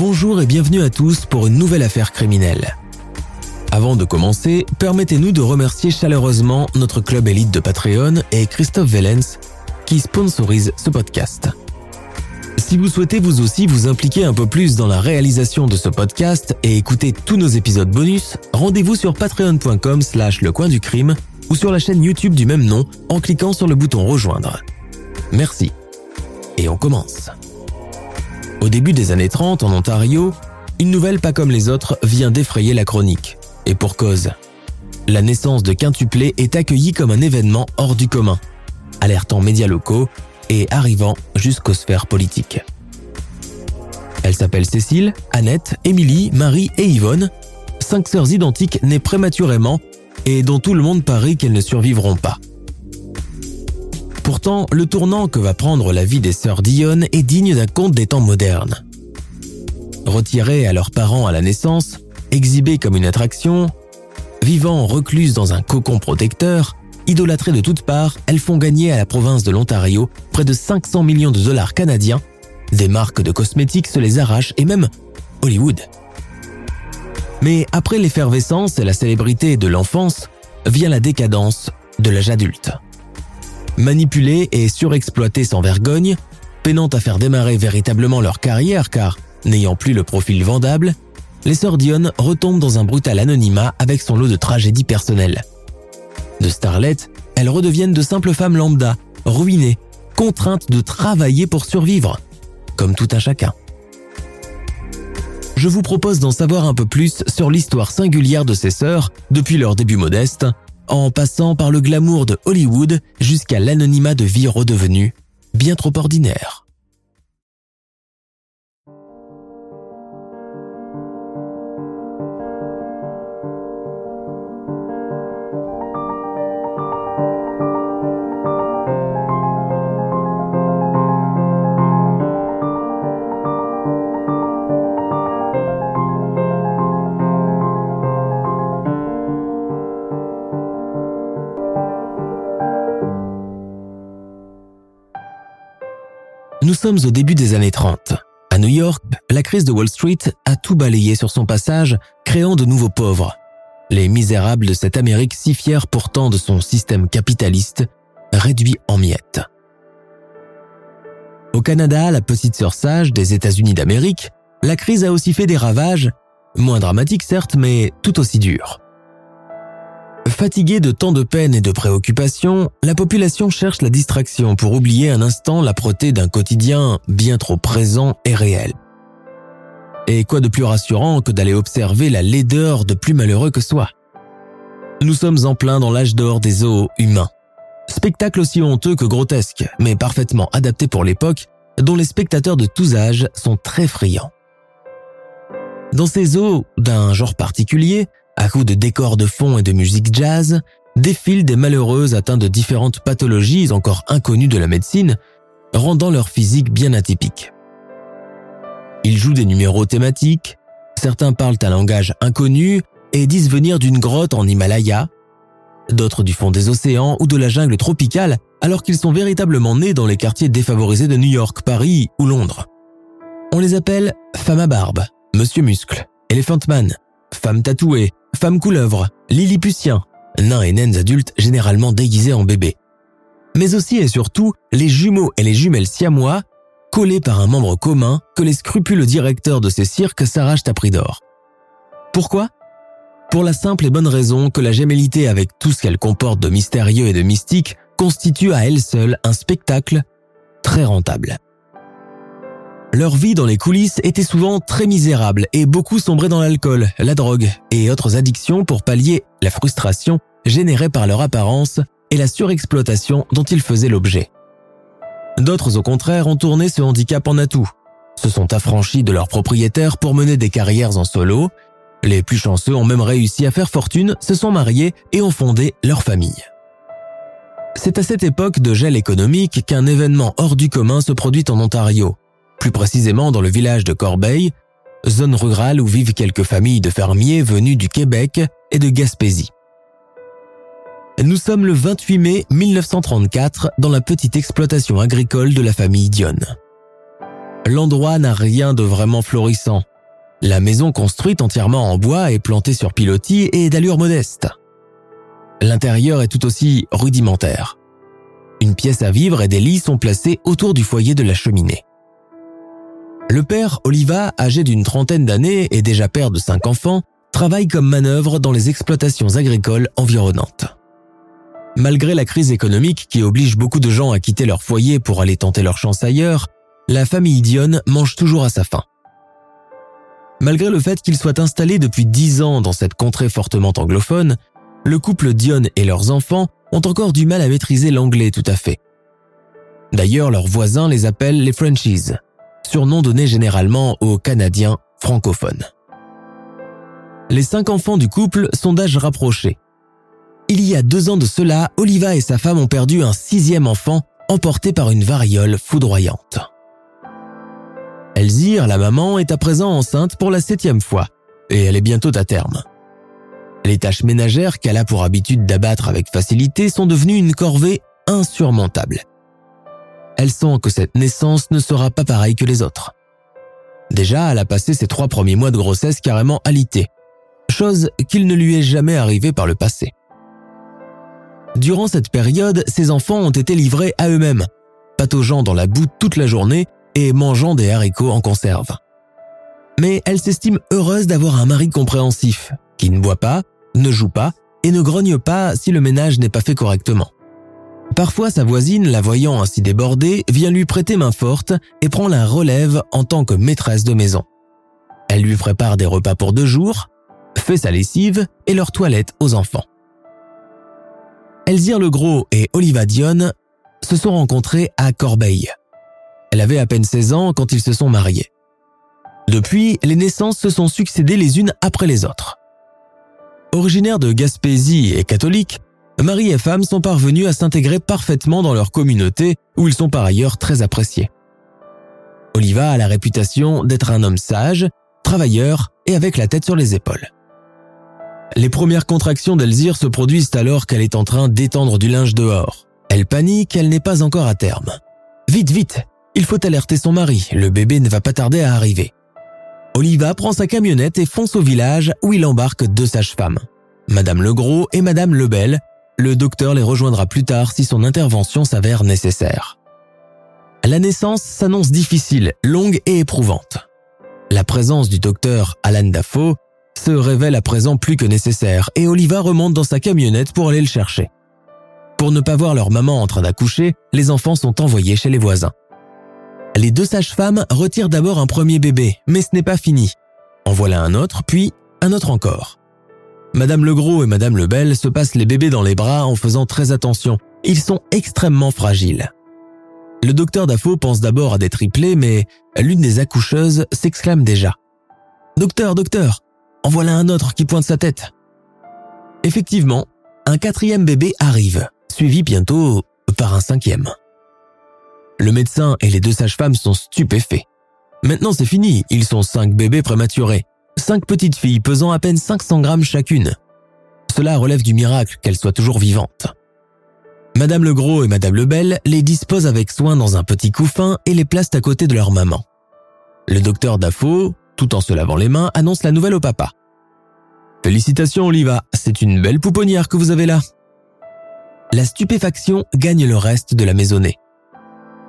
Bonjour et bienvenue à tous pour une nouvelle affaire criminelle. Avant de commencer, permettez-nous de remercier chaleureusement notre club élite de Patreon et Christophe Vellens qui sponsorise ce podcast. Si vous souhaitez vous aussi vous impliquer un peu plus dans la réalisation de ce podcast et écouter tous nos épisodes bonus, rendez-vous sur patreon.com slash le coin du crime ou sur la chaîne YouTube du même nom en cliquant sur le bouton rejoindre. Merci. Et on commence. Au début des années 30 en Ontario, une nouvelle pas comme les autres vient d'effrayer la chronique. Et pour cause. La naissance de quintuplé est accueillie comme un événement hors du commun, alertant médias locaux et arrivant jusqu'aux sphères politiques. Elle s'appelle Cécile, Annette, Émilie, Marie et Yvonne, cinq sœurs identiques nées prématurément et dont tout le monde parie qu'elles ne survivront pas. Pourtant, le tournant que va prendre la vie des sœurs Dionne est digne d'un conte des temps modernes. Retirées à leurs parents à la naissance, exhibées comme une attraction, vivant recluses dans un cocon protecteur, idolâtrées de toutes parts, elles font gagner à la province de l'Ontario près de 500 millions de dollars canadiens, des marques de cosmétiques se les arrachent et même Hollywood. Mais après l'effervescence et la célébrité de l'enfance, vient la décadence de l'âge adulte. Manipulées et surexploitées sans vergogne, peinant à faire démarrer véritablement leur carrière car, n'ayant plus le profil vendable, les sœurs Dion retombent dans un brutal anonymat avec son lot de tragédies personnelles. De starlettes, elles redeviennent de simples femmes lambda, ruinées, contraintes de travailler pour survivre, comme tout un chacun. Je vous propose d'en savoir un peu plus sur l'histoire singulière de ces sœurs depuis leur début modeste, en passant par le glamour de Hollywood jusqu'à l'anonymat de vie redevenu bien trop ordinaire. Sommes au début des années 30. À New York, la crise de Wall Street a tout balayé sur son passage, créant de nouveaux pauvres. Les misérables de cette Amérique si fière pourtant de son système capitaliste, réduit en miettes. Au Canada, la petite sœur sage des États-Unis d'Amérique, la crise a aussi fait des ravages, moins dramatiques certes, mais tout aussi durs. Fatiguée de tant de peine et de préoccupations, la population cherche la distraction pour oublier un instant l'âpreté d'un quotidien bien trop présent et réel. Et quoi de plus rassurant que d'aller observer la laideur de plus malheureux que soi? Nous sommes en plein dans l'âge d'or des zoos humains. Spectacle aussi honteux que grotesque, mais parfaitement adapté pour l'époque, dont les spectateurs de tous âges sont très friands. Dans ces zoos d'un genre particulier, à coups de décors de fond et de musique jazz, défilent des malheureux atteints de différentes pathologies encore inconnues de la médecine, rendant leur physique bien atypique. Ils jouent des numéros thématiques, certains parlent un langage inconnu et disent venir d'une grotte en Himalaya, d'autres du fond des océans ou de la jungle tropicale alors qu'ils sont véritablement nés dans les quartiers défavorisés de New York, Paris ou Londres. On les appelle femmes à barbe, monsieur muscle, elephant man, femme tatouée, femme couleuvre, lilliputien, nains et naines adultes généralement déguisés en bébés. Mais aussi et surtout les jumeaux et les jumelles siamois, collés par un membre commun que les scrupuleux directeurs de ces cirques s'arrachent à prix d'or. Pourquoi? Pour la simple et bonne raison que la gémellité avec tout ce qu'elle comporte de mystérieux et de mystique constitue à elle seule un spectacle très rentable. Leur vie dans les coulisses était souvent très misérable et beaucoup sombraient dans l'alcool, la drogue et autres addictions pour pallier la frustration générés par leur apparence et la surexploitation dont ils faisaient l'objet. D'autres, au contraire, ont tourné ce handicap en atout, se sont affranchis de leurs propriétaires pour mener des carrières en solo. Les plus chanceux ont même réussi à faire fortune, se sont mariés et ont fondé leur famille. C'est à cette époque de gel économique qu'un événement hors du commun se produit en Ontario, plus précisément dans le village de Corbeil, zone rurale où vivent quelques familles de fermiers venus du Québec et de Gaspésie. Nous sommes le 28 mai 1934 dans la petite exploitation agricole de la famille Dionne. L'endroit n'a rien de vraiment florissant. La maison construite entièrement en bois est plantée sur pilotis et d'allure modeste. L'intérieur est tout aussi rudimentaire. Une pièce à vivre et des lits sont placés autour du foyer de la cheminée. Le père Oliva, âgé d'une trentaine d'années et déjà père de cinq enfants, travaille comme manœuvre dans les exploitations agricoles environnantes. Malgré la crise économique qui oblige beaucoup de gens à quitter leur foyer pour aller tenter leur chance ailleurs, la famille Dion mange toujours à sa faim. Malgré le fait qu'ils soient installés depuis dix ans dans cette contrée fortement anglophone, le couple Dion et leurs enfants ont encore du mal à maîtriser l'anglais tout à fait. D'ailleurs, leurs voisins les appellent les Frenchies, surnom donné généralement aux Canadiens francophones. Les cinq enfants du couple sont d'âge rapproché. Il y a deux ans de cela, Oliva et sa femme ont perdu un sixième enfant emporté par une variole foudroyante. Elzire, la maman, est à présent enceinte pour la septième fois, et elle est bientôt à terme. Les tâches ménagères qu'elle a pour habitude d'abattre avec facilité sont devenues une corvée insurmontable. Elle sent que cette naissance ne sera pas pareille que les autres. Déjà, elle a passé ses trois premiers mois de grossesse carrément alitée, chose qu'il ne lui est jamais arrivée par le passé. Durant cette période, ses enfants ont été livrés à eux-mêmes, pataugeant dans la boue toute la journée et mangeant des haricots en conserve. Mais elle s'estime heureuse d'avoir un mari compréhensif, qui ne boit pas, ne joue pas et ne grogne pas si le ménage n'est pas fait correctement. Parfois, sa voisine, la voyant ainsi débordée, vient lui prêter main forte et prend la relève en tant que maîtresse de maison. Elle lui prépare des repas pour deux jours, fait sa lessive et leur toilette aux enfants. Elzire Legros et Oliva Dion se sont rencontrés à Corbeil, elle avait à peine 16 ans quand ils se sont mariés. Depuis, les naissances se sont succédées les unes après les autres. Originaires de Gaspésie et catholiques, mari et femme sont parvenus à s'intégrer parfaitement dans leur communauté où ils sont par ailleurs très appréciés. Oliva a la réputation d'être un homme sage, travailleur et avec la tête sur les épaules. Les premières contractions d'Elzire se produisent alors qu'elle est en train d'étendre du linge dehors. Elle panique, elle n'est pas encore à terme. Vite, vite, il faut alerter son mari, le bébé ne va pas tarder à arriver. Oliva prend sa camionnette et fonce au village où il embarque deux sages-femmes. Madame Legros et Madame Lebel. Le docteur les rejoindra plus tard si son intervention s'avère nécessaire. La naissance s'annonce difficile, longue et éprouvante. La présence du docteur Alan Dafoe se révèle à présent plus que nécessaire et Oliva remonte dans sa camionnette pour aller le chercher. Pour ne pas voir leur maman en train d'accoucher, les enfants sont envoyés chez les voisins. Les deux sages-femmes retirent d'abord un premier bébé, mais ce n'est pas fini. En voilà un autre, puis un autre encore. Madame Legros et Madame Lebel se passent les bébés dans les bras en faisant très attention. Ils sont extrêmement fragiles. Le docteur Dafoe pense d'abord à des triplés, mais l'une des accoucheuses s'exclame déjà. Docteur, docteur, en voilà un autre qui pointe sa tête. Effectivement, un quatrième bébé arrive, suivi bientôt par un cinquième. Le médecin et les deux sages-femmes sont stupéfaits. Maintenant c'est fini, ils sont cinq bébés prématurés, cinq petites filles pesant à peine 500 grammes chacune. Cela relève du miracle qu'elles soient toujours vivantes. Madame Legros et Madame Lebel les disposent avec soin dans un petit couffin et les placent à côté de leur maman. Le docteur Dafoe, tout en se lavant les mains, annonce la nouvelle au papa. Félicitations Oliva, c'est une belle pouponnière que vous avez là. La stupéfaction gagne le reste de la maisonnée.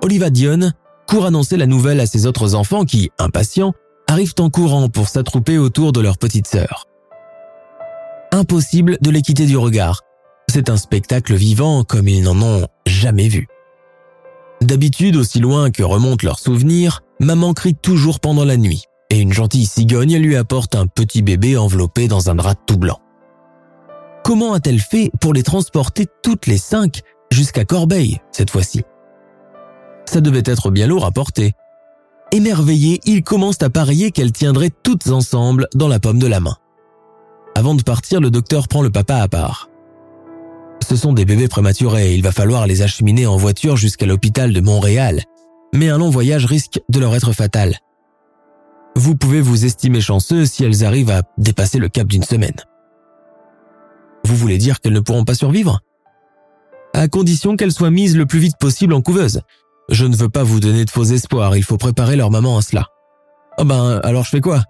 Oliva Dion court annoncer la nouvelle à ses autres enfants qui, impatients, arrivent en courant pour s'attrouper autour de leur petite sœur. Impossible de les quitter du regard. C'est un spectacle vivant comme ils n'en ont jamais vu. D'habitude, aussi loin que remontent leurs souvenirs, maman crie toujours pendant la nuit et une gentille cigogne lui apporte un petit bébé enveloppé dans un drap tout blanc. comment a-t-elle fait pour les transporter toutes les cinq jusqu'à Corbeil cette fois-ci? Ça devait être bien lourd à porter. Émerveillés, ils commencent à parier qu'elles tiendraient toutes ensemble dans la paume de la main. Avant de partir, le docteur prend le papa à part. Ce sont des bébés prématurés, il va falloir les acheminer en voiture jusqu'à l'hôpital de Montréal, mais un long voyage risque de leur être fatal. Vous pouvez vous estimer chanceux si elles arrivent à dépasser le cap d'une semaine. Vous voulez dire qu'elles ne pourront pas survivre? À condition qu'elles soient mises le plus vite possible en couveuse. Je ne veux pas vous donner de faux espoirs, il faut préparer leur maman à cela. Oh ben, alors je fais quoi?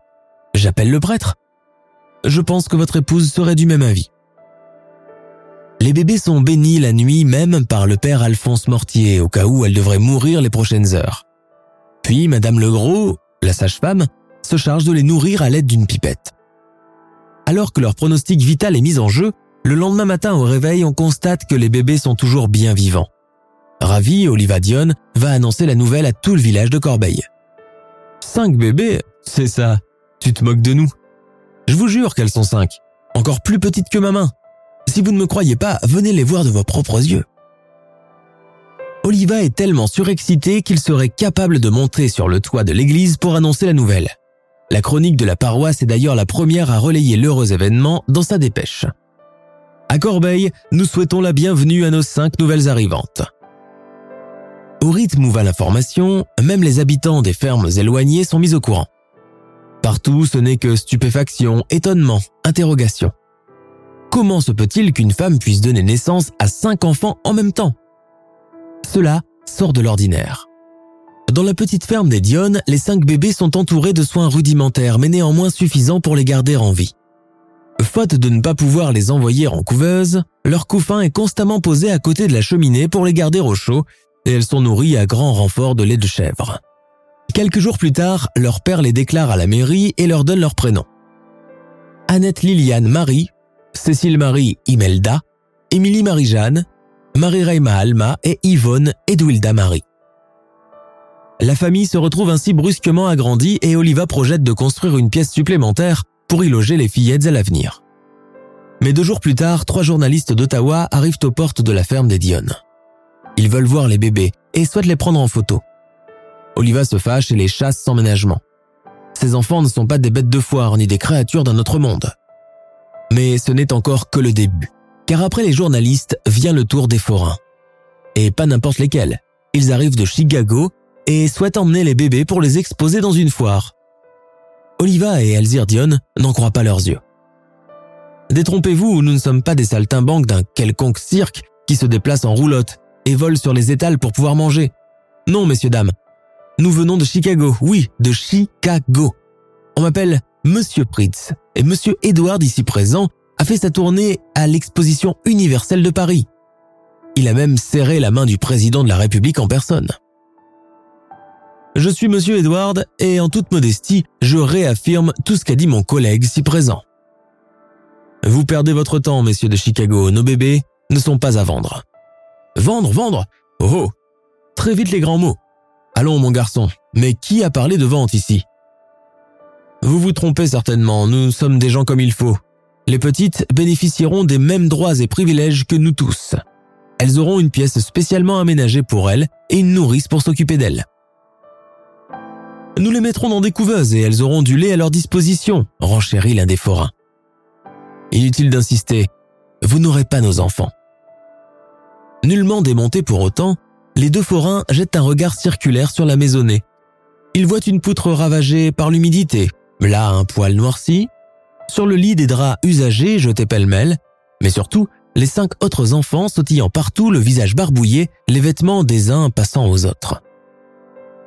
J'appelle le prêtre. Je pense que votre épouse serait du même avis. Les bébés sont bénis la nuit même par le père Alphonse Mortier au cas où elle devrait mourir les prochaines heures. Puis Madame Legros, la sage-femme, se charge de les nourrir à l'aide d'une pipette. Alors que leur pronostic vital est mis en jeu, le lendemain matin au réveil, on constate que les bébés sont toujours bien vivants. Ravi, Oliva Dion va annoncer la nouvelle à tout le village de Corbeil. Cinq bébés C'est ça. Tu te moques de nous. Je vous jure qu'elles sont cinq. Encore plus petites que ma main. Si vous ne me croyez pas, venez les voir de vos propres yeux. Oliva est tellement surexcité qu'il serait capable de monter sur le toit de l'église pour annoncer la nouvelle. La chronique de la paroisse est d'ailleurs la première à relayer l'heureux événement dans sa dépêche. À Corbeil, nous souhaitons la bienvenue à nos cinq nouvelles arrivantes. Au rythme où va l'information, même les habitants des fermes éloignées sont mis au courant. Partout, ce n'est que stupéfaction, étonnement, interrogation. Comment se peut-il qu'une femme puisse donner naissance à cinq enfants en même temps? Cela sort de l'ordinaire. Dans la petite ferme des Dionnes, les cinq bébés sont entourés de soins rudimentaires mais néanmoins suffisants pour les garder en vie. Faute de ne pas pouvoir les envoyer en couveuse, leur couffin est constamment posé à côté de la cheminée pour les garder au chaud et elles sont nourries à grand renfort de lait de chèvre. Quelques jours plus tard, leur père les déclare à la mairie et leur donne leur prénom. Annette Liliane Marie, Cécile Marie Imelda, Émilie Marie-Jeanne, Marie-Reima Alma et Yvonne Edwilda Marie. La famille se retrouve ainsi brusquement agrandie et Oliva projette de construire une pièce supplémentaire pour y loger les fillettes à l'avenir. Mais deux jours plus tard, trois journalistes d'Ottawa arrivent aux portes de la ferme des Dionnes. Ils veulent voir les bébés et souhaitent les prendre en photo. Oliva se fâche et les chasse sans ménagement. Ces enfants ne sont pas des bêtes de foire ni des créatures d'un autre monde. Mais ce n'est encore que le début, car après les journalistes vient le tour des forains. Et pas n'importe lesquels. Ils arrivent de Chicago et souhaitent emmener les bébés pour les exposer dans une foire. Oliva et Elzir Dion n'en croient pas leurs yeux. Détrompez-vous, nous ne sommes pas des saltimbanques d'un quelconque cirque qui se déplace en roulotte et volent sur les étals pour pouvoir manger. Non, messieurs, dames. Nous venons de Chicago, oui, de Chicago. On m'appelle Monsieur Pritz et Monsieur Edward ici présent a fait sa tournée à l'exposition universelle de Paris. Il a même serré la main du président de la République en personne. Je suis Monsieur Edward et en toute modestie, je réaffirme tout ce qu'a dit mon collègue si présent. Vous perdez votre temps, messieurs de Chicago, nos bébés ne sont pas à vendre. Vendre, vendre Oh, Très vite les grands mots. Allons, mon garçon, mais qui a parlé de vente ici? Vous vous trompez certainement, nous sommes des gens comme il faut. Les petites bénéficieront des mêmes droits et privilèges que nous tous. Elles auront une pièce spécialement aménagée pour elles et une nourrice pour s'occuper d'elles. Nous les mettrons dans des couveuses et elles auront du lait à leur disposition, renchérit l'un des forains. Inutile d'insister, vous n'aurez pas nos enfants. Nullement démontés pour autant, les deux forains jettent un regard circulaire sur la maisonnée. Ils voient une poutre ravagée par l'humidité, là un poil noirci, sur le lit des draps usagés jetés pêle-mêle, mais surtout les cinq autres enfants sautillant partout le visage barbouillé, les vêtements des uns passant aux autres.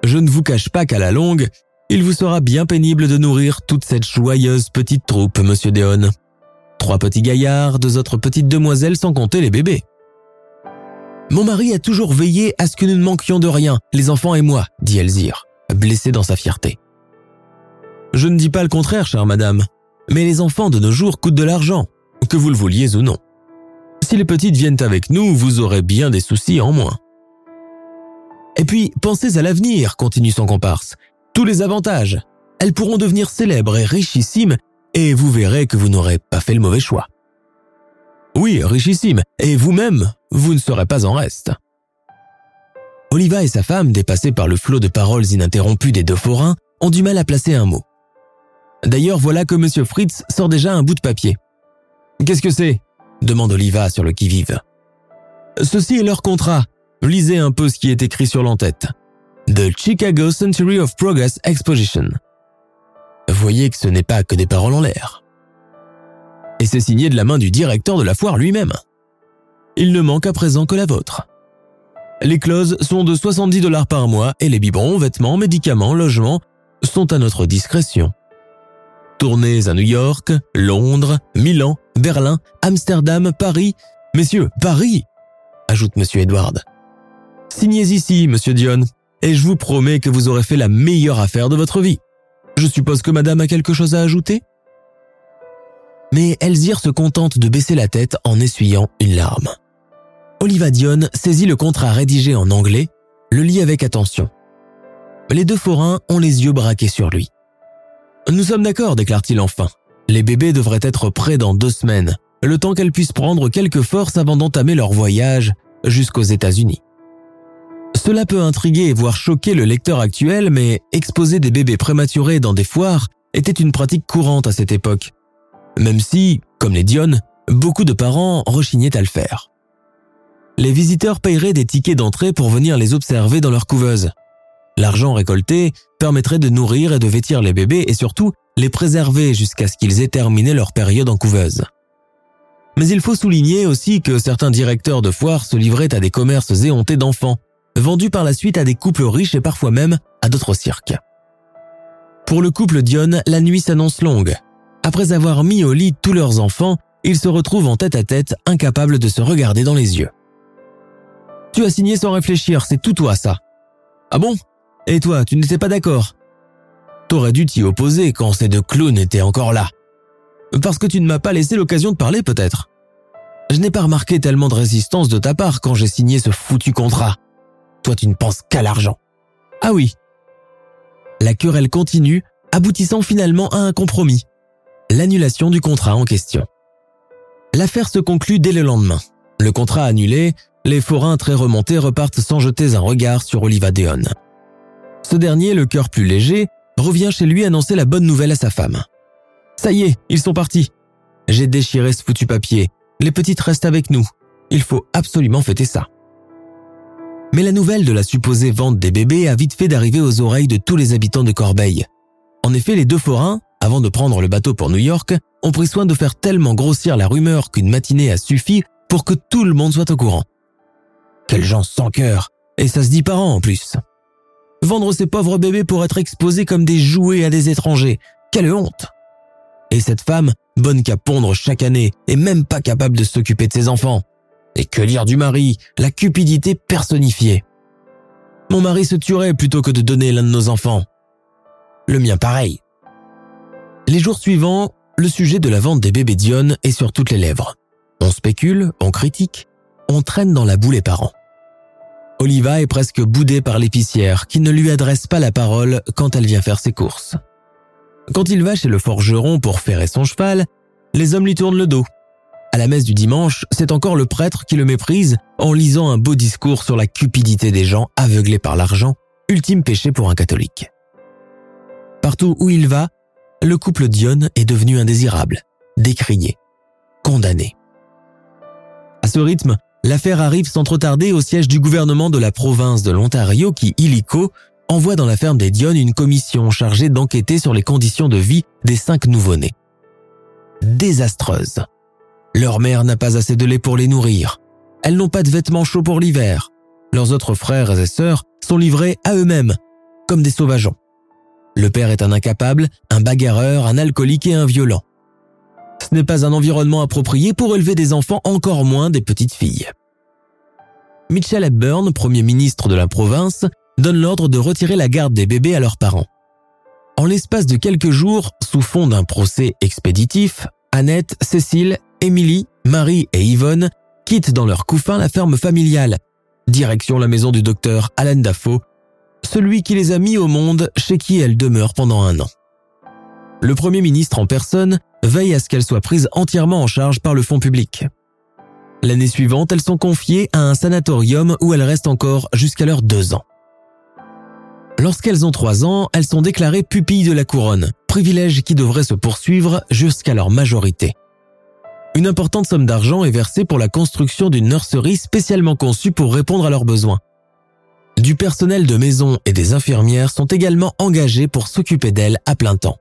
Je ne vous cache pas qu'à la longue, il vous sera bien pénible de nourrir toute cette joyeuse petite troupe, monsieur Déon. Trois petits gaillards, deux autres petites demoiselles sans compter les bébés. Mon mari a toujours veillé à ce que nous ne manquions de rien, les enfants et moi, dit Elzir, blessé dans sa fierté. Je ne dis pas le contraire, chère madame, mais les enfants de nos jours coûtent de l'argent, que vous le vouliez ou non. Si les petites viennent avec nous, vous aurez bien des soucis en moins. Et puis, pensez à l'avenir, continue son comparse. Tous les avantages. Elles pourront devenir célèbres et richissimes, et vous verrez que vous n'aurez pas fait le mauvais choix. Oui, richissime, et vous-même, vous ne serez pas en reste. Oliva et sa femme, dépassés par le flot de paroles ininterrompues des deux forains, ont du mal à placer un mot. D'ailleurs, voilà que M. Fritz sort déjà un bout de papier. Qu'est-ce que c'est? demande Oliva sur le qui-vive. Ceci est leur contrat. Lisez un peu ce qui est écrit sur l'entête. The Chicago Century of Progress Exposition. Voyez que ce n'est pas que des paroles en l'air. Et c'est signé de la main du directeur de la foire lui-même. Il ne manque à présent que la vôtre. Les clauses sont de 70 dollars par mois et les biberons, vêtements, médicaments, logements sont à notre discrétion. Tournées à New York, Londres, Milan, Berlin, Amsterdam, Paris. Messieurs, Paris ajoute Monsieur Edward. Signez ici, Monsieur Dion, et je vous promets que vous aurez fait la meilleure affaire de votre vie. Je suppose que Madame a quelque chose à ajouter? Mais Elzire se contente de baisser la tête en essuyant une larme. Oliva Dion saisit le contrat rédigé en anglais, le lit avec attention. Les deux forains ont les yeux braqués sur lui. Nous sommes d'accord, déclare-t-il enfin. Les bébés devraient être prêts dans deux semaines, le temps qu'elles puissent prendre quelques forces avant d'entamer leur voyage jusqu'aux États-Unis. Cela peut intriguer et voire choquer le lecteur actuel, mais exposer des bébés prématurés dans des foires était une pratique courante à cette époque. Même si, comme les Dionne, beaucoup de parents rechignaient à le faire. Les visiteurs paieraient des tickets d'entrée pour venir les observer dans leur couveuse. L'argent récolté permettrait de nourrir et de vêtir les bébés et surtout les préserver jusqu'à ce qu'ils aient terminé leur période en couveuse. Mais il faut souligner aussi que certains directeurs de foires se livraient à des commerces éhontés d'enfants, vendus par la suite à des couples riches et parfois même à d'autres cirques. Pour le couple Dion, la nuit s'annonce longue. Après avoir mis au lit tous leurs enfants, ils se retrouvent en tête à tête, incapables de se regarder dans les yeux. Tu as signé sans réfléchir, c'est tout toi ça. Ah bon? Et toi, tu n'étais pas d'accord? T'aurais dû t'y opposer quand ces deux clowns étaient encore là. Parce que tu ne m'as pas laissé l'occasion de parler peut-être. Je n'ai pas remarqué tellement de résistance de ta part quand j'ai signé ce foutu contrat. Toi tu ne penses qu'à l'argent. Ah oui. La querelle continue, aboutissant finalement à un compromis. L'annulation du contrat en question. L'affaire se conclut dès le lendemain. Le contrat annulé, les forains très remontés repartent sans jeter un regard sur Oliva Deon. Ce dernier, le cœur plus léger, revient chez lui annoncer la bonne nouvelle à sa femme. Ça y est, ils sont partis. J'ai déchiré ce foutu papier. Les petites restent avec nous. Il faut absolument fêter ça. Mais la nouvelle de la supposée vente des bébés a vite fait d'arriver aux oreilles de tous les habitants de Corbeil. En effet, les deux forains, avant de prendre le bateau pour New York, ont pris soin de faire tellement grossir la rumeur qu'une matinée a suffi pour que tout le monde soit au courant. Quels gens sans cœur Et ça se dit par an en plus. Vendre ces pauvres bébés pour être exposés comme des jouets à des étrangers. Quelle honte et cette femme, bonne qu'à pondre chaque année, est même pas capable de s'occuper de ses enfants. Et que lire du mari, la cupidité personnifiée. Mon mari se tuerait plutôt que de donner l'un de nos enfants. Le mien pareil. Les jours suivants, le sujet de la vente des bébés Dion est sur toutes les lèvres. On spécule, on critique, on traîne dans la boue les parents. Oliva est presque boudée par l'épicière qui ne lui adresse pas la parole quand elle vient faire ses courses. Quand il va chez le forgeron pour ferrer son cheval, les hommes lui tournent le dos. À la messe du dimanche, c'est encore le prêtre qui le méprise en lisant un beau discours sur la cupidité des gens aveuglés par l'argent, ultime péché pour un catholique. Partout où il va, le couple Dion est devenu indésirable, décrié, condamné. À ce rythme, l'affaire arrive sans trop tarder au siège du gouvernement de la province de l'Ontario qui, illico, envoie dans la ferme des Dionne une commission chargée d'enquêter sur les conditions de vie des cinq nouveau-nés. Désastreuse. Leur mère n'a pas assez de lait pour les nourrir. Elles n'ont pas de vêtements chauds pour l'hiver. Leurs autres frères et sœurs sont livrés à eux-mêmes, comme des sauvageons. Le père est un incapable, un bagarreur, un alcoolique et un violent. Ce n'est pas un environnement approprié pour élever des enfants, encore moins des petites filles. Mitchell Hepburn, premier ministre de la province, donne l'ordre de retirer la garde des bébés à leurs parents. En l'espace de quelques jours, sous fond d'un procès expéditif, Annette, Cécile, Émilie, Marie et Yvonne quittent dans leur couffin la ferme familiale, direction la maison du docteur Alan Dafoe, celui qui les a mis au monde chez qui elles demeurent pendant un an. Le Premier ministre en personne veille à ce qu'elles soient prises entièrement en charge par le fonds public. L'année suivante, elles sont confiées à un sanatorium où elles restent encore jusqu'à leurs deux ans. Lorsqu'elles ont trois ans, elles sont déclarées pupilles de la couronne, privilège qui devrait se poursuivre jusqu'à leur majorité. Une importante somme d'argent est versée pour la construction d'une nurserie spécialement conçue pour répondre à leurs besoins. Du personnel de maison et des infirmières sont également engagés pour s'occuper d'elles à plein temps.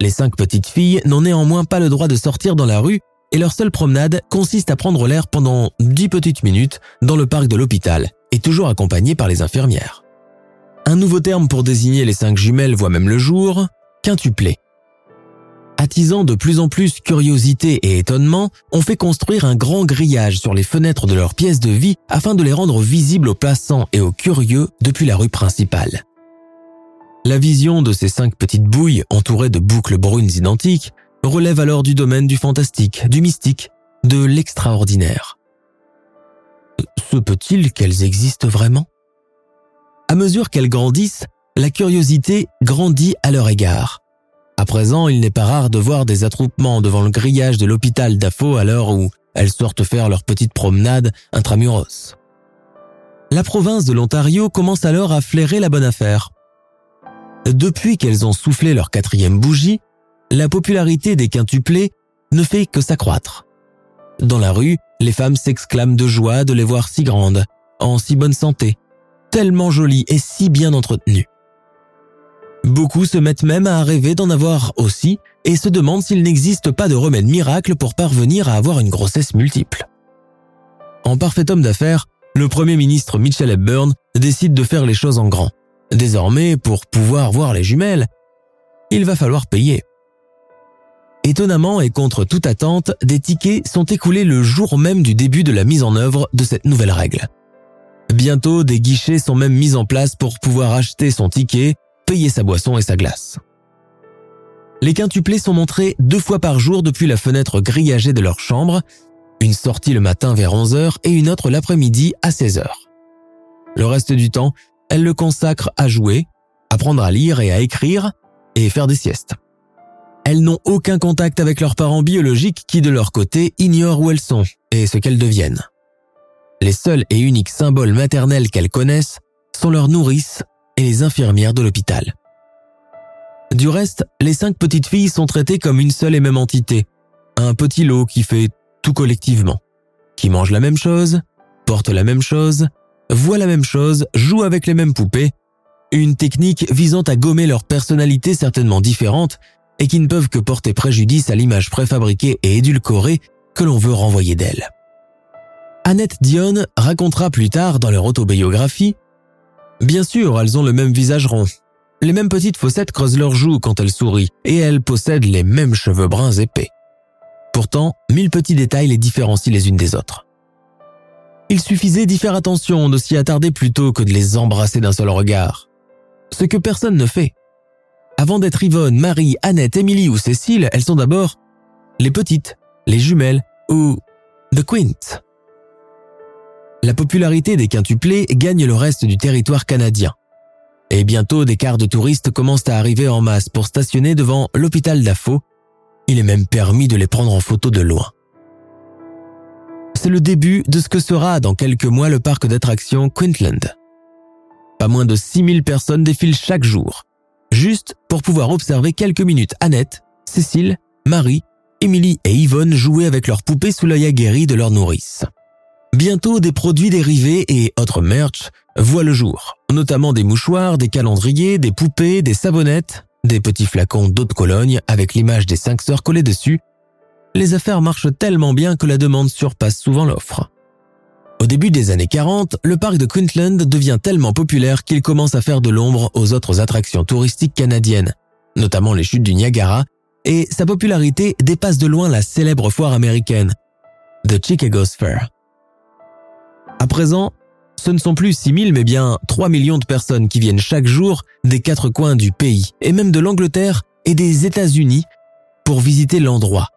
Les cinq petites filles n'ont néanmoins pas le droit de sortir dans la rue et leur seule promenade consiste à prendre l'air pendant dix petites minutes dans le parc de l'hôpital et toujours accompagnées par les infirmières. Un nouveau terme pour désigner les cinq jumelles voit même le jour, quintuplé. Attisant de plus en plus curiosité et étonnement, on fait construire un grand grillage sur les fenêtres de leurs pièces de vie afin de les rendre visibles aux passants et aux curieux depuis la rue principale. La vision de ces cinq petites bouilles entourées de boucles brunes identiques relève alors du domaine du fantastique, du mystique, de l'extraordinaire. Se peut-il qu'elles existent vraiment? À mesure qu'elles grandissent, la curiosité grandit à leur égard. À présent, il n'est pas rare de voir des attroupements devant le grillage de l'hôpital d'Afo à l'heure où elles sortent faire leur petite promenade intramuros. La province de l'Ontario commence alors à flairer la bonne affaire. Depuis qu'elles ont soufflé leur quatrième bougie, la popularité des quintuplés ne fait que s'accroître. Dans la rue, les femmes s'exclament de joie de les voir si grandes, en si bonne santé, tellement jolies et si bien entretenues. Beaucoup se mettent même à rêver d'en avoir aussi et se demandent s'il n'existe pas de remède miracle pour parvenir à avoir une grossesse multiple. En parfait homme d'affaires, le Premier ministre Mitchell Hepburn décide de faire les choses en grand. Désormais, pour pouvoir voir les jumelles, il va falloir payer. Étonnamment et contre toute attente, des tickets sont écoulés le jour même du début de la mise en œuvre de cette nouvelle règle. Bientôt, des guichets sont même mis en place pour pouvoir acheter son ticket payer sa boisson et sa glace. Les quintuplés sont montrés deux fois par jour depuis la fenêtre grillagée de leur chambre, une sortie le matin vers 11h et une autre l'après-midi à 16h. Le reste du temps, elles le consacrent à jouer, apprendre à lire et à écrire, et faire des siestes. Elles n'ont aucun contact avec leurs parents biologiques qui, de leur côté, ignorent où elles sont et ce qu'elles deviennent. Les seuls et uniques symboles maternels qu'elles connaissent sont leurs nourrices et les infirmières de l'hôpital. Du reste, les cinq petites filles sont traitées comme une seule et même entité, un petit lot qui fait tout collectivement, qui mange la même chose, porte la même chose, voit la même chose, joue avec les mêmes poupées, une technique visant à gommer leurs personnalités certainement différentes et qui ne peuvent que porter préjudice à l'image préfabriquée et édulcorée que l'on veut renvoyer d'elles. Annette Dion racontera plus tard dans leur autobiographie Bien sûr, elles ont le même visage rond. Les mêmes petites fossettes creusent leurs joues quand elles sourient, et elles possèdent les mêmes cheveux bruns épais. Pourtant, mille petits détails les différencient les unes des autres. Il suffisait d'y faire attention, de s'y attarder plutôt que de les embrasser d'un seul regard. Ce que personne ne fait. Avant d'être Yvonne, Marie, Annette, Émilie ou Cécile, elles sont d'abord les petites, les jumelles ou The Quint. La popularité des quintuplés gagne le reste du territoire canadien. Et bientôt, des cars de touristes commencent à arriver en masse pour stationner devant l'hôpital d'Afo. Il est même permis de les prendre en photo de loin. C'est le début de ce que sera dans quelques mois le parc d'attractions Quintland. Pas moins de 6000 personnes défilent chaque jour, juste pour pouvoir observer quelques minutes Annette, Cécile, Marie, Émilie et Yvonne jouer avec leurs poupées sous l'œil aguerri de leur nourrice. Bientôt, des produits dérivés et autres merch voient le jour, notamment des mouchoirs, des calendriers, des poupées, des savonnettes, des petits flacons d'eau de Cologne avec l'image des cinq sœurs collées dessus. Les affaires marchent tellement bien que la demande surpasse souvent l'offre. Au début des années 40, le parc de Quintland devient tellement populaire qu'il commence à faire de l'ombre aux autres attractions touristiques canadiennes, notamment les chutes du Niagara, et sa popularité dépasse de loin la célèbre foire américaine, The Chicago's Fair. À présent, ce ne sont plus 6 000 mais bien 3 millions de personnes qui viennent chaque jour des quatre coins du pays et même de l'Angleterre et des États-Unis pour visiter l'endroit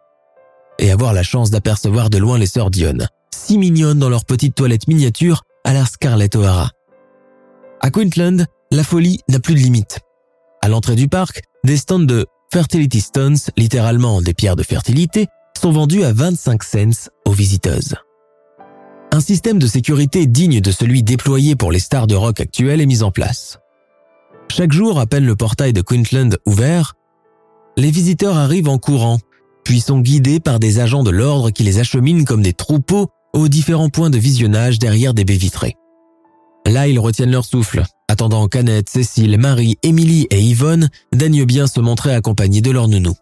et avoir la chance d'apercevoir de loin les sœurs Dionne, si mignonnes dans leur petite toilette miniature à la Scarlett O'Hara. À Queensland, la folie n'a plus de limite. À l'entrée du parc, des stands de Fertility Stones, littéralement des pierres de fertilité, sont vendus à 25 cents aux visiteuses. Un système de sécurité digne de celui déployé pour les stars de rock actuelles est mis en place. Chaque jour, à peine le portail de Queensland ouvert, les visiteurs arrivent en courant, puis sont guidés par des agents de l'ordre qui les acheminent comme des troupeaux aux différents points de visionnage derrière des baies vitrées. Là, ils retiennent leur souffle, attendant qu'Annette, Cécile, Marie, Émilie et Yvonne daignent bien se montrer accompagnés de leur nounou.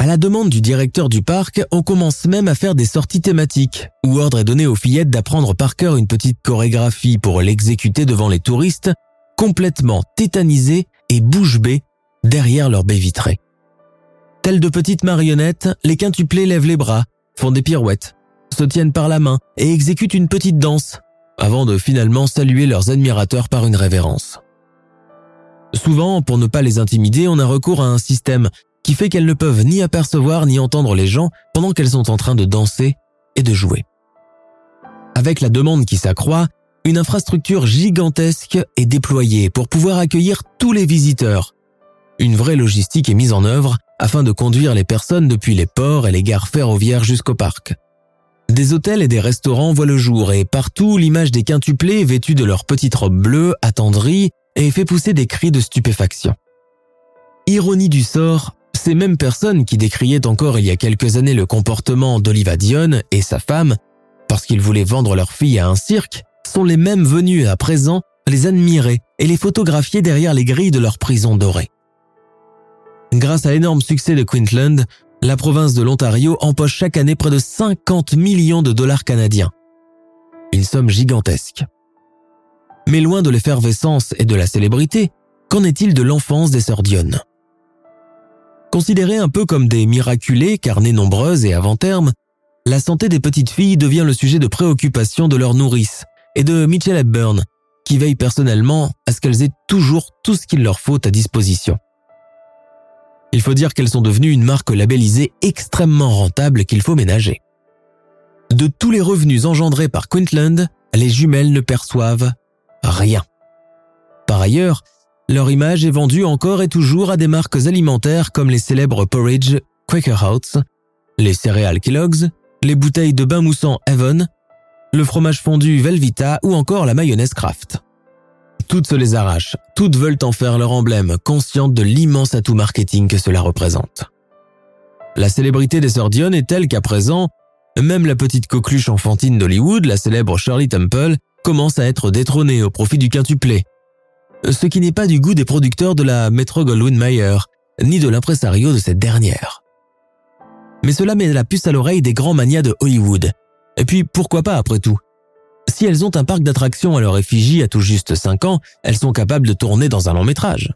À la demande du directeur du parc, on commence même à faire des sorties thématiques, où ordre est donné aux fillettes d'apprendre par cœur une petite chorégraphie pour l'exécuter devant les touristes, complètement tétanisés et bouche bée derrière leur baie vitrée. Telles de petites marionnettes, les quintuplés lèvent les bras, font des pirouettes, se tiennent par la main et exécutent une petite danse, avant de finalement saluer leurs admirateurs par une révérence. Souvent, pour ne pas les intimider, on a recours à un système qui fait qu'elles ne peuvent ni apercevoir ni entendre les gens pendant qu'elles sont en train de danser et de jouer. Avec la demande qui s'accroît, une infrastructure gigantesque est déployée pour pouvoir accueillir tous les visiteurs. Une vraie logistique est mise en œuvre afin de conduire les personnes depuis les ports et les gares ferroviaires jusqu'au parc. Des hôtels et des restaurants voient le jour et partout l'image des quintuplés vêtus de leurs petites robes bleues attendries et fait pousser des cris de stupéfaction. Ironie du sort, ces mêmes personnes qui décriaient encore il y a quelques années le comportement d'Oliva Dion et sa femme, parce qu'ils voulaient vendre leur fille à un cirque, sont les mêmes venus à présent les admirer et les photographier derrière les grilles de leur prison dorée. Grâce à l'énorme succès de Queensland, la province de l'Ontario empoche chaque année près de 50 millions de dollars canadiens. Une somme gigantesque. Mais loin de l'effervescence et de la célébrité, qu'en est-il de l'enfance des sœurs Dion Considérées un peu comme des miraculées, car nées nombreuses et avant terme, la santé des petites filles devient le sujet de préoccupation de leur nourrice et de Mitchell Hepburn, qui veille personnellement à ce qu'elles aient toujours tout ce qu'il leur faut à disposition. Il faut dire qu'elles sont devenues une marque labellisée extrêmement rentable qu'il faut ménager. De tous les revenus engendrés par Quintland, les jumelles ne perçoivent rien. Par ailleurs, leur image est vendue encore et toujours à des marques alimentaires comme les célèbres porridge Quaker Oats, les céréales Kellogg's, les bouteilles de bain moussant Avon, le fromage fondu Velvita ou encore la mayonnaise Kraft. Toutes se les arrachent, toutes veulent en faire leur emblème, conscientes de l'immense atout marketing que cela représente. La célébrité des sœurs est telle qu'à présent, même la petite coqueluche enfantine d'Hollywood, la célèbre Shirley Temple, commence à être détrônée au profit du quintuplé, ce qui n'est pas du goût des producteurs de la Metro Goldwyn Mayer, ni de l'impresario de cette dernière. Mais cela met la puce à l'oreille des grands manias de Hollywood. Et puis, pourquoi pas après tout? Si elles ont un parc d'attractions à leur effigie à tout juste 5 ans, elles sont capables de tourner dans un long métrage.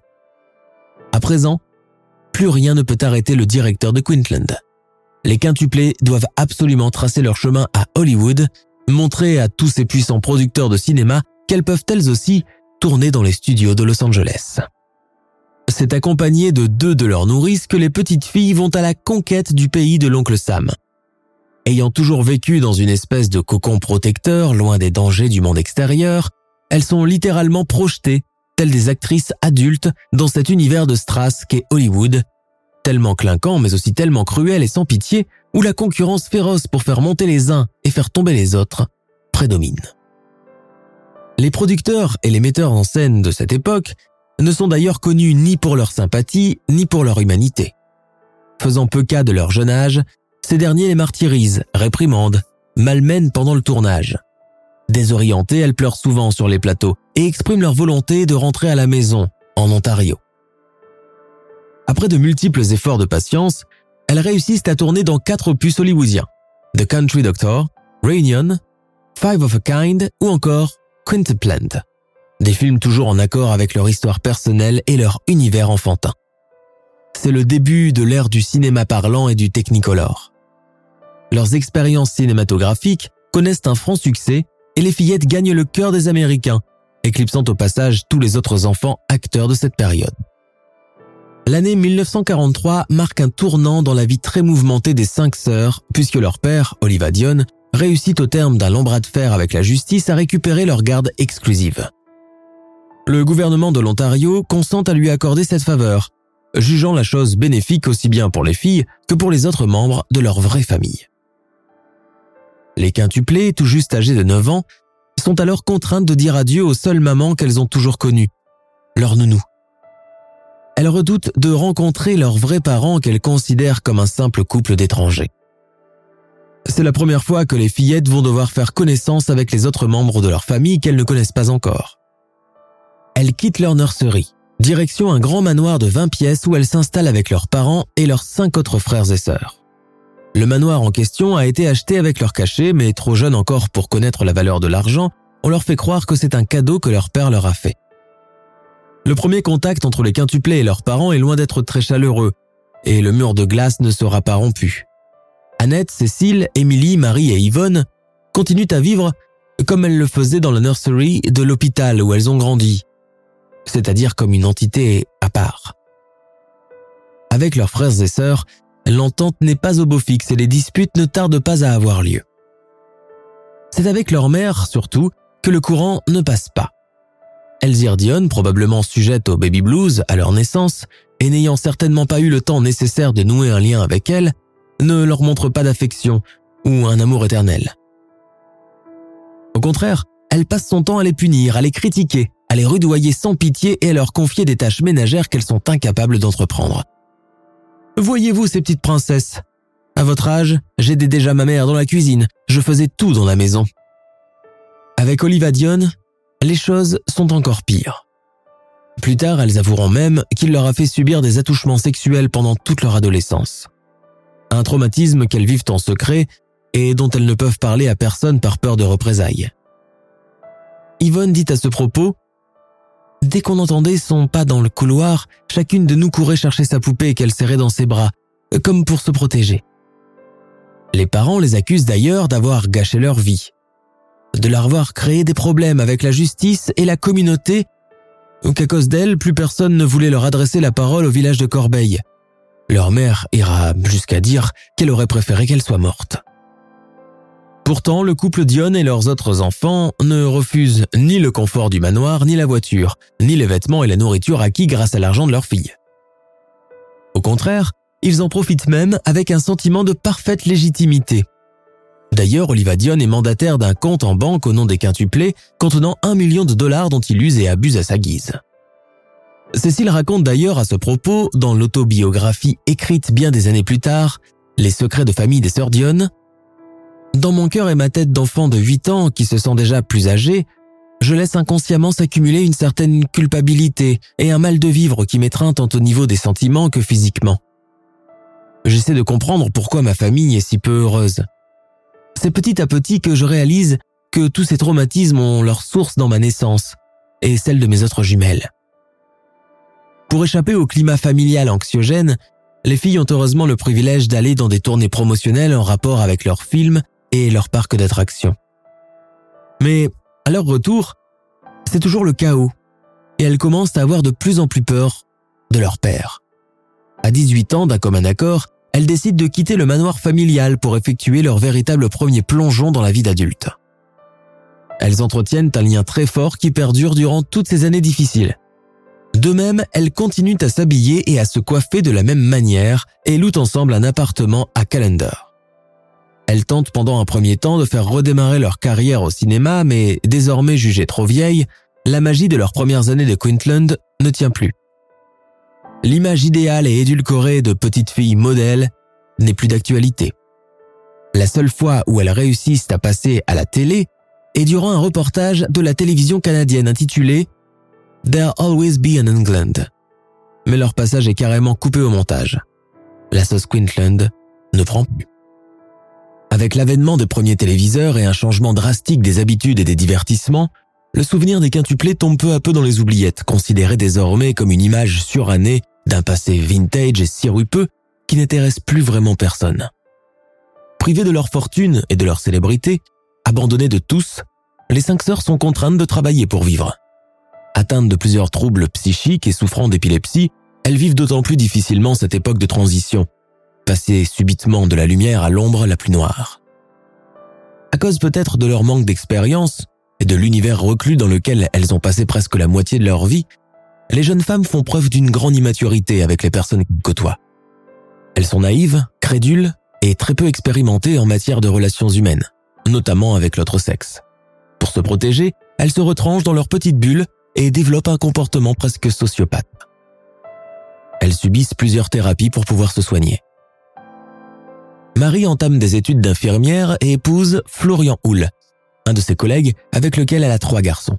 À présent, plus rien ne peut arrêter le directeur de Queensland. Les quintuplés doivent absolument tracer leur chemin à Hollywood, montrer à tous ces puissants producteurs de cinéma qu'elles peuvent elles aussi tourner dans les studios de Los Angeles. C'est accompagné de deux de leurs nourrices que les petites filles vont à la conquête du pays de l'oncle Sam. Ayant toujours vécu dans une espèce de cocon protecteur loin des dangers du monde extérieur, elles sont littéralement projetées, telles des actrices adultes, dans cet univers de Strass qu'est Hollywood, tellement clinquant mais aussi tellement cruel et sans pitié, où la concurrence féroce pour faire monter les uns et faire tomber les autres prédomine. Les producteurs et les metteurs en scène de cette époque ne sont d'ailleurs connus ni pour leur sympathie ni pour leur humanité. Faisant peu cas de leur jeune âge, ces derniers les martyrisent, réprimandent, malmènent pendant le tournage. Désorientées, elles pleurent souvent sur les plateaux et expriment leur volonté de rentrer à la maison, en Ontario. Après de multiples efforts de patience, elles réussissent à tourner dans quatre opus hollywoodiens. The Country Doctor, Reunion, Five of a Kind ou encore Quintuplant. Des films toujours en accord avec leur histoire personnelle et leur univers enfantin. C'est le début de l'ère du cinéma parlant et du technicolor. Leurs expériences cinématographiques connaissent un franc succès et les fillettes gagnent le cœur des Américains, éclipsant au passage tous les autres enfants acteurs de cette période. L'année 1943 marque un tournant dans la vie très mouvementée des cinq sœurs, puisque leur père, Oliva Dion, réussit au terme d'un long bras de fer avec la justice à récupérer leur garde exclusive. Le gouvernement de l'Ontario consent à lui accorder cette faveur, jugeant la chose bénéfique aussi bien pour les filles que pour les autres membres de leur vraie famille. les quintuplés, tout juste âgés de 9 ans, sont alors contraintes de dire adieu aux seules mamans qu'elles ont toujours connues, leur nounou. Elles redoutent de rencontrer leurs vrais parents qu'elles considèrent comme un simple couple d'étrangers. C'est la première fois que les fillettes vont devoir faire connaissance avec les autres membres de leur famille qu'elles ne connaissent pas encore. Elles quittent leur nurserie, direction un grand manoir de 20 pièces où elles s'installent avec leurs parents et leurs cinq autres frères et sœurs. Le manoir en question a été acheté avec leur cachet, mais trop jeune encore pour connaître la valeur de l'argent, on leur fait croire que c'est un cadeau que leur père leur a fait. Le premier contact entre les quintuplés et leurs parents est loin d'être très chaleureux, et le mur de glace ne sera pas rompu. Annette, Cécile, Émilie, Marie et Yvonne continuent à vivre comme elles le faisaient dans la nursery de l'hôpital où elles ont grandi, c'est-à-dire comme une entité à part. Avec leurs frères et sœurs, l'entente n'est pas au beau fixe et les disputes ne tardent pas à avoir lieu. C'est avec leur mère, surtout, que le courant ne passe pas. Elzir Dion, probablement sujette au baby blues à leur naissance, et n'ayant certainement pas eu le temps nécessaire de nouer un lien avec elle, ne leur montre pas d'affection ou un amour éternel. Au contraire, elle passe son temps à les punir, à les critiquer, à les rudoyer sans pitié et à leur confier des tâches ménagères qu'elles sont incapables d'entreprendre. Voyez-vous ces petites princesses? À votre âge, j'aidais déjà ma mère dans la cuisine, je faisais tout dans la maison. Avec Oliva Dion, les choses sont encore pires. Plus tard, elles avoueront même qu'il leur a fait subir des attouchements sexuels pendant toute leur adolescence. Un traumatisme qu'elles vivent en secret et dont elles ne peuvent parler à personne par peur de représailles. Yvonne dit à ce propos Dès qu'on entendait son pas dans le couloir, chacune de nous courait chercher sa poupée qu'elle serrait dans ses bras, comme pour se protéger. Les parents les accusent d'ailleurs d'avoir gâché leur vie, de leur avoir créé des problèmes avec la justice et la communauté, qu'à cause d'elle, plus personne ne voulait leur adresser la parole au village de Corbeil. Leur mère ira jusqu'à dire qu'elle aurait préféré qu'elle soit morte. Pourtant, le couple Dion et leurs autres enfants ne refusent ni le confort du manoir, ni la voiture, ni les vêtements et la nourriture acquis grâce à l'argent de leur fille. Au contraire, ils en profitent même avec un sentiment de parfaite légitimité. D'ailleurs, Oliva Dion est mandataire d'un compte en banque au nom des quintuplés contenant un million de dollars dont il use et abuse à sa guise. Cécile raconte d'ailleurs à ce propos, dans l'autobiographie écrite bien des années plus tard, Les secrets de famille des sœurs Dion, dans mon cœur et ma tête d'enfant de 8 ans qui se sent déjà plus âgé, je laisse inconsciemment s'accumuler une certaine culpabilité et un mal de vivre qui m'étreint tant au niveau des sentiments que physiquement. J'essaie de comprendre pourquoi ma famille est si peu heureuse. C'est petit à petit que je réalise que tous ces traumatismes ont leur source dans ma naissance et celle de mes autres jumelles. Pour échapper au climat familial anxiogène, les filles ont heureusement le privilège d'aller dans des tournées promotionnelles en rapport avec leurs films et leur parc d'attractions. Mais à leur retour, c'est toujours le chaos, et elles commencent à avoir de plus en plus peur de leur père. À 18 ans, d'un commun accord, elles décident de quitter le manoir familial pour effectuer leur véritable premier plongeon dans la vie d'adulte. Elles entretiennent un lien très fort qui perdure durant toutes ces années difficiles. De même, elles continuent à s'habiller et à se coiffer de la même manière et louent ensemble un appartement à Calendar. Elles tentent pendant un premier temps de faire redémarrer leur carrière au cinéma, mais désormais jugées trop vieilles, la magie de leurs premières années de Queensland ne tient plus. L'image idéale et édulcorée de petites filles modèles n'est plus d'actualité. La seule fois où elles réussissent à passer à la télé est durant un reportage de la télévision canadienne intitulé There'll Always Be an England. Mais leur passage est carrément coupé au montage. La sauce Queensland ne prend plus. Avec l'avènement des premiers téléviseurs et un changement drastique des habitudes et des divertissements, le souvenir des quintuplés tombe peu à peu dans les oubliettes, considéré désormais comme une image surannée d'un passé vintage et sirupeux qui n'intéresse plus vraiment personne. Privés de leur fortune et de leur célébrité, abandonnés de tous, les cinq sœurs sont contraintes de travailler pour vivre. Atteintes de plusieurs troubles psychiques et souffrant d'épilepsie, elles vivent d'autant plus difficilement cette époque de transition, passer subitement de la lumière à l'ombre la plus noire. À cause peut-être de leur manque d'expérience et de l'univers reclus dans lequel elles ont passé presque la moitié de leur vie, les jeunes femmes font preuve d'une grande immaturité avec les personnes qu'elles côtoient. Elles sont naïves, crédules et très peu expérimentées en matière de relations humaines. notamment avec l'autre sexe. Pour se protéger, elles se retranchent dans leur petite bulle et développent un comportement presque sociopathe. Elles subissent plusieurs thérapies pour pouvoir se soigner. Marie entame des études d'infirmière et épouse Florian Houle, un de ses collègues avec lequel elle a trois garçons.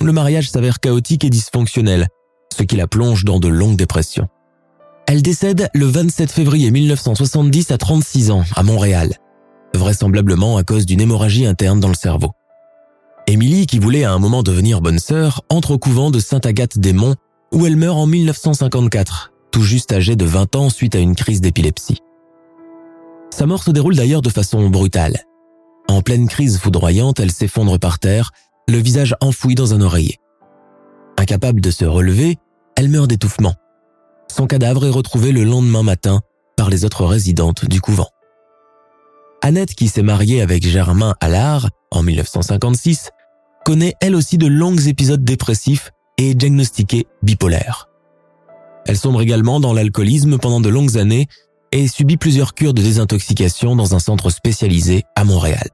Le mariage s'avère chaotique et dysfonctionnel, ce qui la plonge dans de longues dépressions. Elle décède le 27 février 1970 à 36 ans à Montréal, vraisemblablement à cause d'une hémorragie interne dans le cerveau. Émilie, qui voulait à un moment devenir bonne sœur, entre au couvent de Sainte-Agathe-des-Monts où elle meurt en 1954, tout juste âgée de 20 ans suite à une crise d'épilepsie. Sa mort se déroule d'ailleurs de façon brutale. En pleine crise foudroyante, elle s'effondre par terre, le visage enfoui dans un oreiller. Incapable de se relever, elle meurt d'étouffement. Son cadavre est retrouvé le lendemain matin par les autres résidentes du couvent. Annette, qui s'est mariée avec Germain Allard en 1956, connaît elle aussi de longs épisodes dépressifs et diagnostiquée bipolaire. Elle sombre également dans l'alcoolisme pendant de longues années et subit plusieurs cures de désintoxication dans un centre spécialisé à Montréal.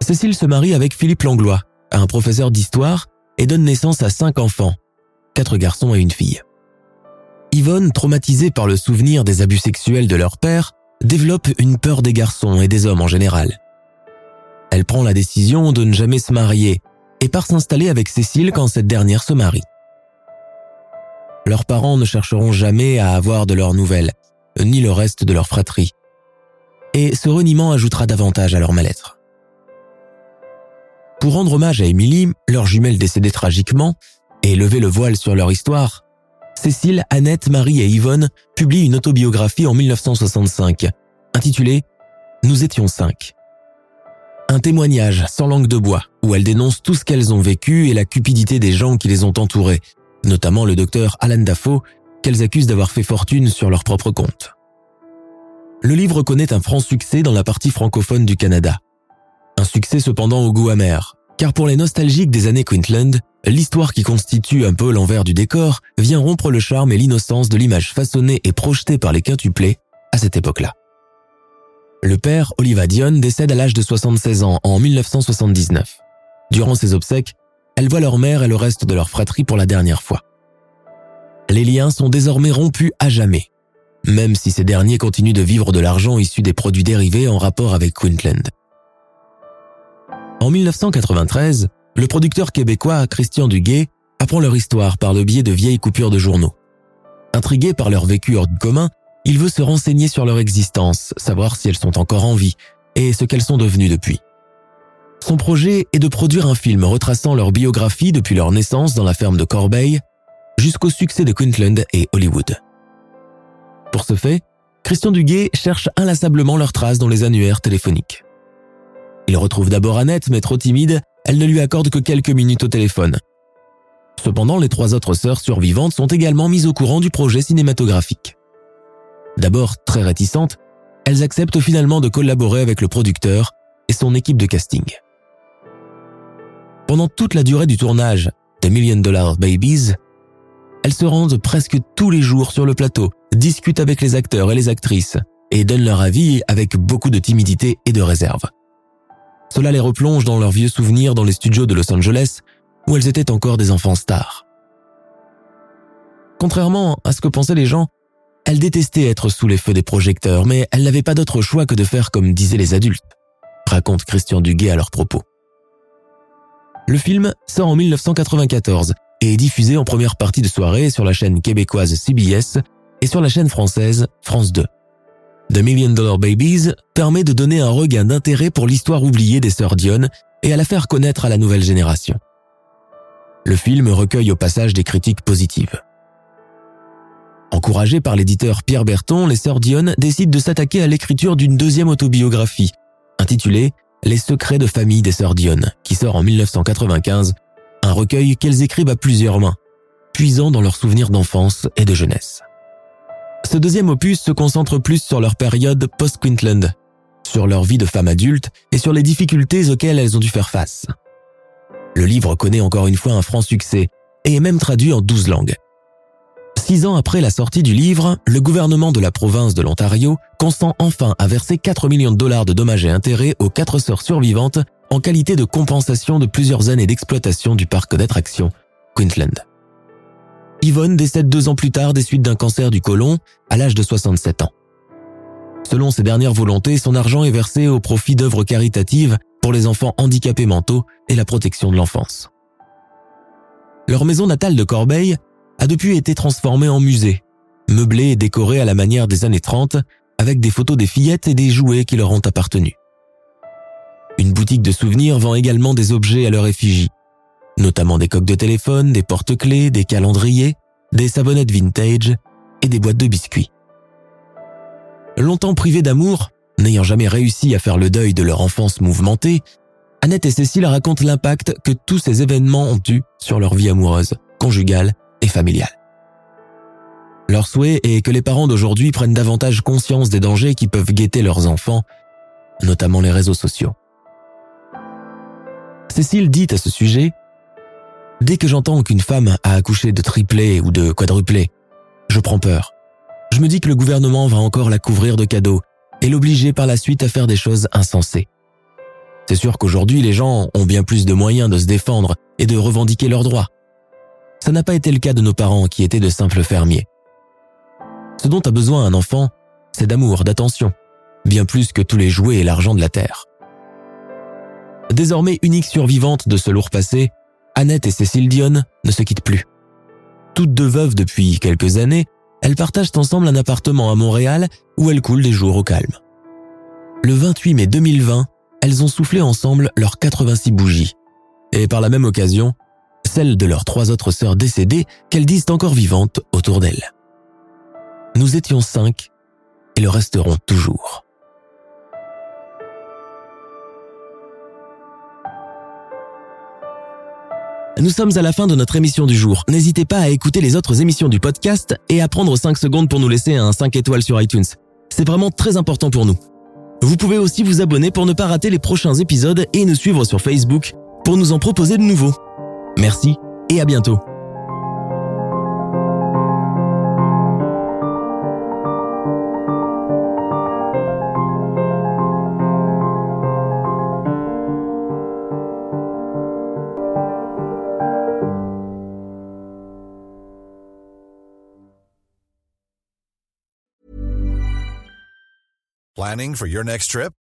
Cécile se marie avec Philippe Langlois, un professeur d'histoire, et donne naissance à cinq enfants, quatre garçons et une fille. Yvonne, traumatisée par le souvenir des abus sexuels de leur père, développe une peur des garçons et des hommes en général. Elle prend la décision de ne jamais se marier et part s'installer avec Cécile quand cette dernière se marie. Leurs parents ne chercheront jamais à avoir de leurs nouvelles, ni le reste de leur fratrie. Et ce reniement ajoutera davantage à leur mal-être. Pour rendre hommage à Émilie, leur jumelle décédée tragiquement, et lever le voile sur leur histoire, Cécile, Annette, Marie et Yvonne publient une autobiographie en 1965, intitulée Nous étions cinq. Un témoignage sans langue de bois, où elles dénoncent tout ce qu'elles ont vécu et la cupidité des gens qui les ont entourées, notamment le docteur Alan Dafoe, qu'elles accusent d'avoir fait fortune sur leur propre compte. Le livre connaît un franc succès dans la partie francophone du Canada. Un succès cependant au goût amer, car pour les nostalgiques des années Queensland, l'histoire qui constitue un peu l'envers du décor vient rompre le charme et l'innocence de l'image façonnée et projetée par les quintuplés à cette époque-là. Le père, Oliva Dion, décède à l'âge de 76 ans en 1979. Durant ses obsèques, elle voit leur mère et le reste de leur fratrie pour la dernière fois. Les liens sont désormais rompus à jamais, même si ces derniers continuent de vivre de l'argent issu des produits dérivés en rapport avec Queensland. En 1993, le producteur québécois Christian Duguay apprend leur histoire par le biais de vieilles coupures de journaux. Intrigué par leur vécu hors du commun, il veut se renseigner sur leur existence, savoir si elles sont encore en vie et ce qu'elles sont devenues depuis. Son projet est de produire un film retraçant leur biographie depuis leur naissance dans la ferme de Corbeil jusqu'au succès de Queensland et Hollywood. Pour ce fait, Christian Duguay cherche inlassablement leurs traces dans les annuaires téléphoniques. Il retrouve d'abord Annette, mais trop timide, elle ne lui accorde que quelques minutes au téléphone. Cependant, les trois autres sœurs survivantes sont également mises au courant du projet cinématographique. D'abord très réticentes, elles acceptent finalement de collaborer avec le producteur et son équipe de casting. Pendant toute la durée du tournage des Million Dollar Babies, elles se rendent presque tous les jours sur le plateau, discutent avec les acteurs et les actrices et donnent leur avis avec beaucoup de timidité et de réserve. Cela les replonge dans leurs vieux souvenirs dans les studios de Los Angeles où elles étaient encore des enfants stars. Contrairement à ce que pensaient les gens, elle détestait être sous les feux des projecteurs, mais elle n'avait pas d'autre choix que de faire comme disaient les adultes, raconte Christian Duguay à leur propos. Le film sort en 1994 et est diffusé en première partie de soirée sur la chaîne québécoise CBS et sur la chaîne française France 2. The Million Dollar Babies permet de donner un regain d'intérêt pour l'histoire oubliée des sœurs Dion et à la faire connaître à la nouvelle génération. Le film recueille au passage des critiques positives. Encouragés par l'éditeur Pierre Berton, les sœurs Dion décident de s'attaquer à l'écriture d'une deuxième autobiographie, intitulée Les secrets de famille des sœurs Dion, qui sort en 1995, un recueil qu'elles écrivent à plusieurs mains, puisant dans leurs souvenirs d'enfance et de jeunesse. Ce deuxième opus se concentre plus sur leur période post-Quintland, sur leur vie de femme adulte et sur les difficultés auxquelles elles ont dû faire face. Le livre connaît encore une fois un franc succès et est même traduit en douze langues. Six ans après la sortie du livre, le gouvernement de la province de l'Ontario consent enfin à verser 4 millions de dollars de dommages et intérêts aux quatre sœurs survivantes en qualité de compensation de plusieurs années d'exploitation du parc d'attractions Queensland. Yvonne décède deux ans plus tard des suites d'un cancer du côlon à l'âge de 67 ans. Selon ses dernières volontés, son argent est versé au profit d'œuvres caritatives pour les enfants handicapés mentaux et la protection de l'enfance. Leur maison natale de Corbeil a depuis été transformée en musée, meublée et décorée à la manière des années 30 avec des photos des fillettes et des jouets qui leur ont appartenu. Une boutique de souvenirs vend également des objets à leur effigie, notamment des coques de téléphone, des porte-clés, des calendriers, des savonnettes vintage et des boîtes de biscuits. Longtemps privées d'amour, n'ayant jamais réussi à faire le deuil de leur enfance mouvementée, Annette et Cécile racontent l'impact que tous ces événements ont eu sur leur vie amoureuse, conjugale et familiale. Leur souhait est que les parents d'aujourd'hui prennent davantage conscience des dangers qui peuvent guetter leurs enfants, notamment les réseaux sociaux. Cécile dit à ce sujet Dès que j'entends qu'une femme a accouché de triplé ou de quadruplé, je prends peur. Je me dis que le gouvernement va encore la couvrir de cadeaux et l'obliger par la suite à faire des choses insensées. C'est sûr qu'aujourd'hui, les gens ont bien plus de moyens de se défendre et de revendiquer leurs droits. Ça n'a pas été le cas de nos parents qui étaient de simples fermiers. Ce dont a besoin un enfant, c'est d'amour, d'attention, bien plus que tous les jouets et l'argent de la terre. Désormais unique survivante de ce lourd passé, Annette et Cécile Dionne ne se quittent plus. Toutes deux veuves depuis quelques années, elles partagent ensemble un appartement à Montréal où elles coulent des jours au calme. Le 28 mai 2020, elles ont soufflé ensemble leurs 86 bougies. Et par la même occasion, celles de leurs trois autres sœurs décédées qu'elles disent encore vivantes autour d'elles. Nous étions cinq et le resterons toujours. Nous sommes à la fin de notre émission du jour. N'hésitez pas à écouter les autres émissions du podcast et à prendre 5 secondes pour nous laisser un 5 étoiles sur iTunes. C'est vraiment très important pour nous. Vous pouvez aussi vous abonner pour ne pas rater les prochains épisodes et nous suivre sur Facebook pour nous en proposer de nouveaux. Merci et à bientôt. Planning for your next trip?